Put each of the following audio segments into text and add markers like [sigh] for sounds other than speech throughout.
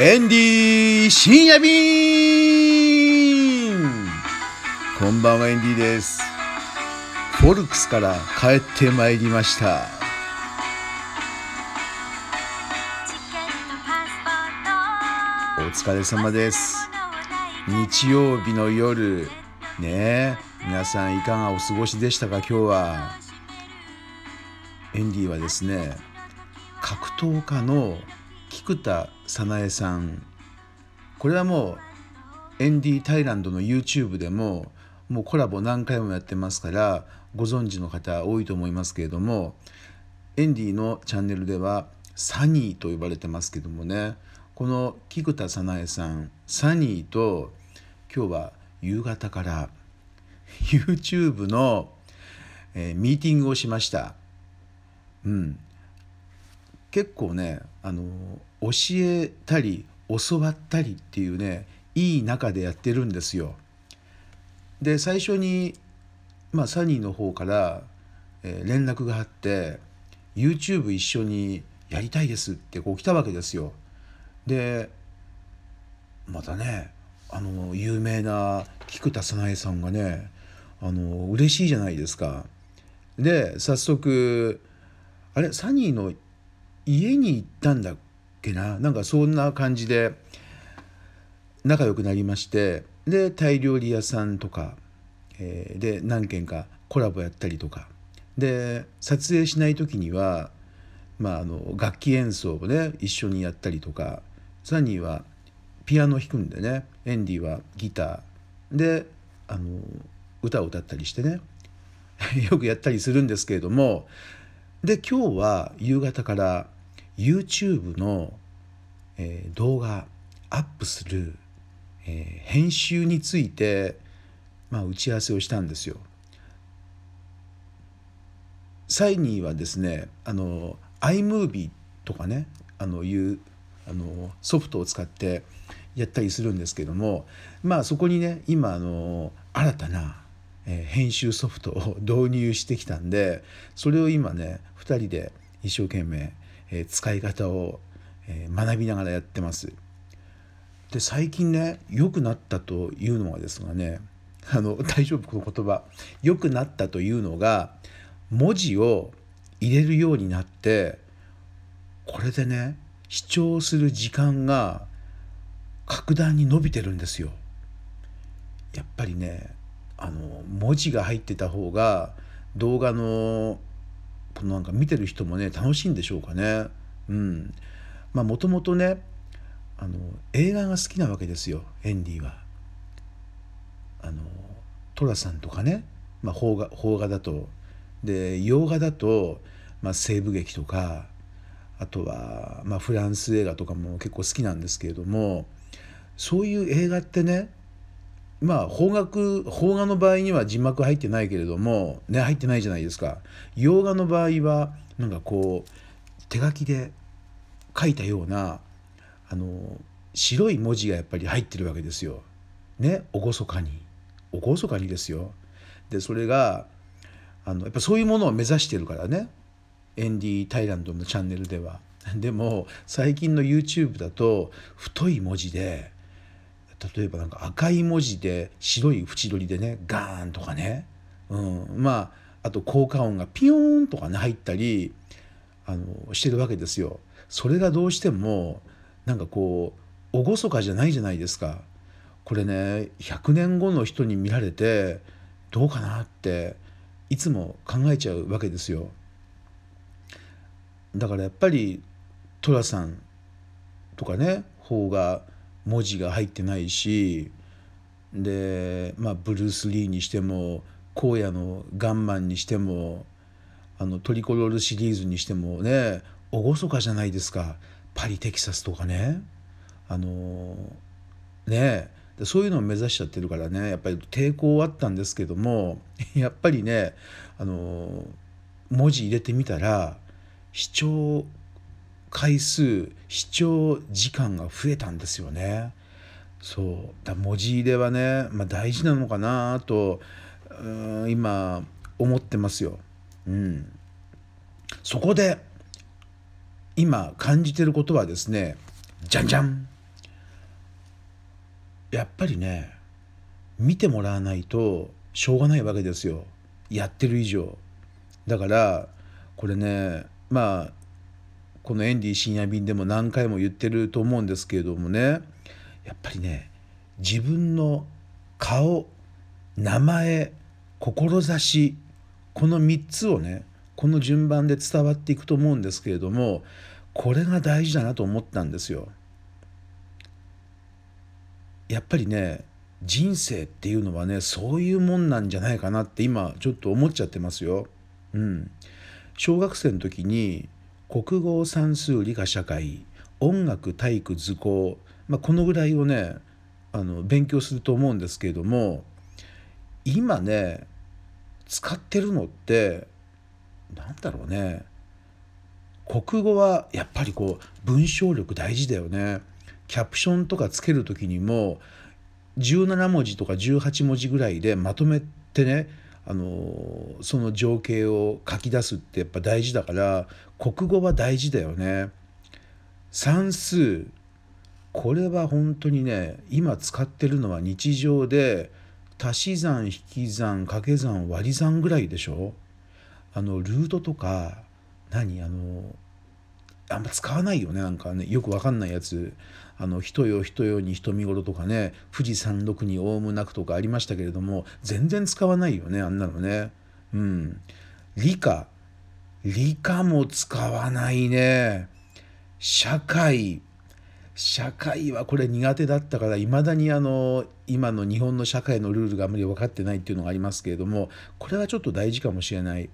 エンディー深夜便。こんばんはエンディーです。フォルクスから帰ってまいりました。お疲れ様です。日曜日の夜。ね。え皆さんいかがお過ごしでしたか今日は。エンディはですね格闘家の菊田早苗さん。これはもうエンディ・タイランドの YouTube でももうコラボ何回もやってますからご存知の方多いと思いますけれどもエンディのチャンネルではサニーと呼ばれてますけどもね。この菊田早苗さんサニーと今日は夕方から YouTube の、えー、ミーティングをしました。うん、結構ねあの教えたり教わったりっていうねいい中でやってるんですよ。で最初に、まあ、サニーの方から、えー、連絡があって YouTube 一緒にやりたいですってこう来たわけですよ。でまたねあの有名な菊田早苗さんがねあの嬉しいじゃないですか。で早速あれサニーの家に行ったんだっけな。なんかそんな感じで仲良くなりましてでタイ料理屋さんとか、えー、で何軒かコラボやったりとか。で撮影しない時には、まあ、あの楽器演奏をね一緒にやったりとか。サニーはピアノ弾くんでねエンディはギター。であの歌を歌ったりしてね [laughs] よくやったりするんですけれども。で今日は夕方から YouTube の、えー、動画アップする、えー、編集について、まあ、打ち合わせをしたんですよ。サイニーはですねあの iMovie とかねあのいうあのソフトを使ってやったりするんですけどもまあそこにね今あの新たなえ編集ソフトを導入してきたんでそれを今ね2人で一生懸命、え使い方を、え学びながらやってます。で最近ね良くなったというのはですがねあの大丈夫この言葉良くなったというのが [laughs] 文字を入れるようになってこれでね視聴する時間が格段に伸びてるんですよ。やっぱりねあの文字が入ってた方が動画のこのなんか見てる人もね楽しいんでしょうかね。うん、まあもともとねあの映画が好きなわけですよ。エンディは。あの寅さんとかね、まあ、邦画邦画だと。で洋画だと、まあ、西部劇とか。あとは、まあ、フランス映画とかも結構好きなんですけれども。そういう映画ってねまあ邦楽邦画の場合には字幕入ってないけれどもね入ってないじゃないですか洋画の場合はなんかこう手書きで書いたようなあの白い文字がやっぱり入ってるわけですよ。ね厳かに厳かにですよ。でそれがあのやっぱそういうものを目指してるからねエンディ・タイランドのチャンネルでは。でも最近の YouTube だと太い文字で例えばなんか赤い文字で白い縁取りでねガーンとかね、うん、まああと効果音がピヨーンとかね入ったりあのしてるわけですよ。それがどうしてもなんかこう厳かじゃないじゃないですか。これね100年後の人に見られてどうかなっていつも考えちゃうわけですよ。だからやっぱり寅さんとかね方が文字が入ってないしでまあブルース・リーにしても荒野のガンマンにしてもあのトリコロールシリーズにしてもね厳かじゃないですか。パリ・テキサスとかね。あのねそういうのを目指しちゃってるからね。やっぱり抵抗はあったんですけども [laughs] やっぱりねあの文字入れてみたら視聴回数視聴時間が増えたんですよね。そう。だ文字入れはね、まあ、大事なのかなと今思ってますよ。うん、そこで今感じてることはですねじゃんじゃんやっぱりね見てもらわないとしょうがないわけですよ。やってる以上。だからこれねまあこのエンディ深夜便でも何回も言ってると思うんですけれどもねやっぱりね自分の顔名前志この3つをねこの順番で伝わっていくと思うんですけれどもこれが大事だなと思ったんですよ。やっぱりね人生っていうのはねそういうもんなんじゃないかなって今ちょっと思っちゃってますよ。うん、小学生の時に国語算数理科社会音楽体育図工、まあ、このぐらいをねあの勉強すると思うんですけれども今ね使ってるのってなんだろうね国語はやっぱりこう文章力大事だよね。キャプションとかつける時にも17文字とか18文字ぐらいでまとめてねあのその情景を書き出すってやっぱ大事だから国語は大事だよね。算数これは本当にね今使ってるのは日常で足し算引き算掛け算割り算ぐらいでしょあのルートとか何？あのあんま使わないよねなんかねよくわかんないやつ。あの人よ人よに人見頃とかね富士山麓にオウムなくとかありましたけれども全然使わないよねあんなのね。うん。理科。理科も使わないね。社会。社会はこれ苦手だったからいまだにあの今の日本の社会のルールがあまり分かってないっていうのがありますけれどもこれはちょっと大事かもしれない。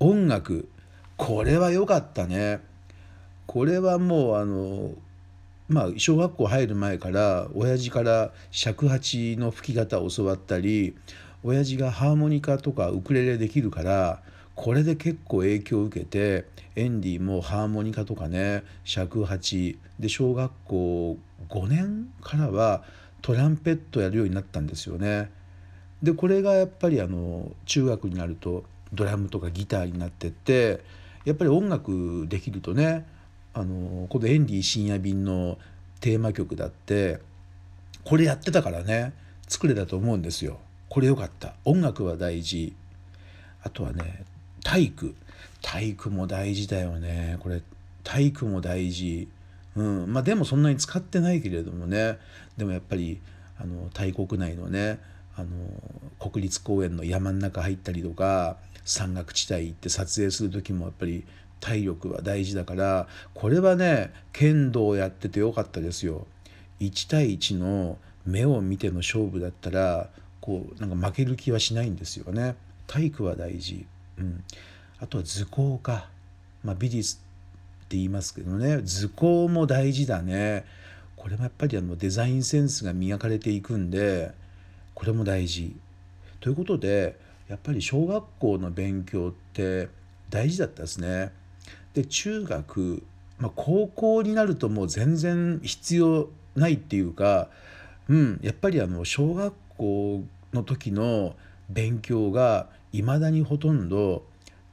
音楽。これは良かったね。これはもうあのまあ小学校入る前から親父から尺八の吹き方を教わったり親父がハーモニカとかウクレレできるからこれで結構影響を受けてエンディもハーモニカとかね尺八で小学校5年からはトランペットやるようになったんですよね。でこれがやっぱりあの中学になるとドラムとかギターになってってやっぱり音楽できるとねあのこの「エンディ深夜便」のテーマ曲だってこれやってたからね作れたと思うんですよ。これよかった。音楽は大事。あとはね体育。体育も大事だよね。これ体育も大事。うん。まあでもそんなに使ってないけれどもね。でもやっぱりあの大国内のねあの国立公園の山の中入ったりとか山岳地帯行って撮影する時もやっぱり体力は大事だからこれはね剣道をやっててよかったですよ。1対1の目を見ての勝負だったらこうなんか負ける気はしないんですよね。体育は大事。うん、あとは図工か、まあ、美術って言いますけどね図工も大事だね。これもやっぱりあのデザインセンスが磨かれていくんでこれも大事。ということでやっぱり小学校の勉強って大事だったですね。で中学、まあ、高校になるともう全然必要ないっていうか、うん、やっぱりあの小学校の時の勉強がいまだにほとんど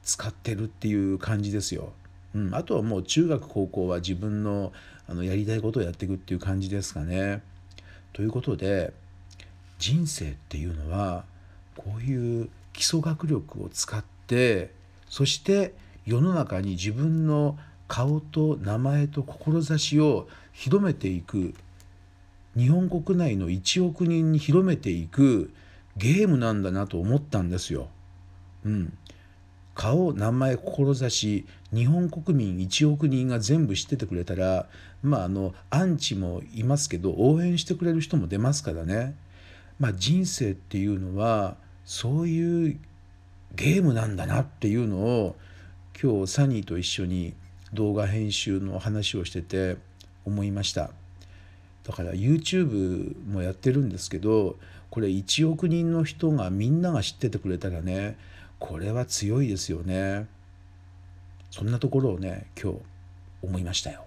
使ってるっていう感じですよ。うん、あとはもう中学高校は自分のあのやりたいことをやっていくっていう感じですかね。ということで人生っていうのはこういう基礎学力を使ってそして世の中に自分の顔と名前と志を広めていく日本国内の1億人に広めていくゲームなんだなと思ったんですよ。うん、顔名前志日本国民1億人が全部知っててくれたらまああのアンチもいますけど応援してくれる人も出ますからね。まあ、人生っていうのはそういうゲームなんだなっていうのを今日サニーと一緒に動画編集の話をしてて思いました。だから YouTube もやってるんですけどこれ1億人の人がみんなが知っててくれたらねこれは強いですよね。そんなところをね今日思いましたよ。